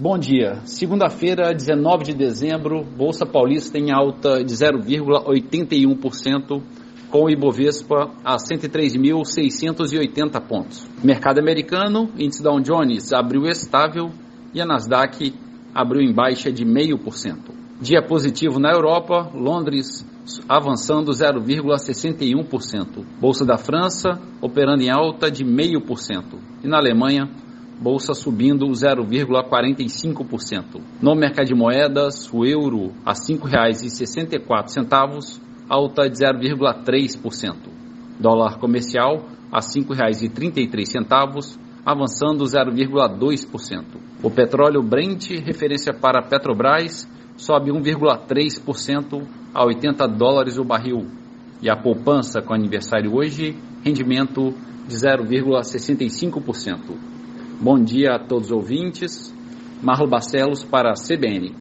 Bom dia. Segunda-feira, 19 de dezembro, Bolsa Paulista em alta de 0,81%, com o Ibovespa a 103.680 pontos. Mercado americano, índice Dow Jones abriu estável e a Nasdaq abriu em baixa de 0,5%. Dia positivo na Europa, Londres avançando 0,61%. Bolsa da França operando em alta de 0,5%. E na Alemanha, bolsa subindo 0,45%. No mercado de moedas, o euro a R$ 5,64, alta de 0,3%. Dólar comercial a R$ 5,33, avançando 0,2%. O petróleo Brent, referência para Petrobras, sobe 1,3% a 80 dólares o barril. E a poupança com aniversário hoje, rendimento de 0,65%. Bom dia a todos os ouvintes. Marlo Barcelos para a CBN.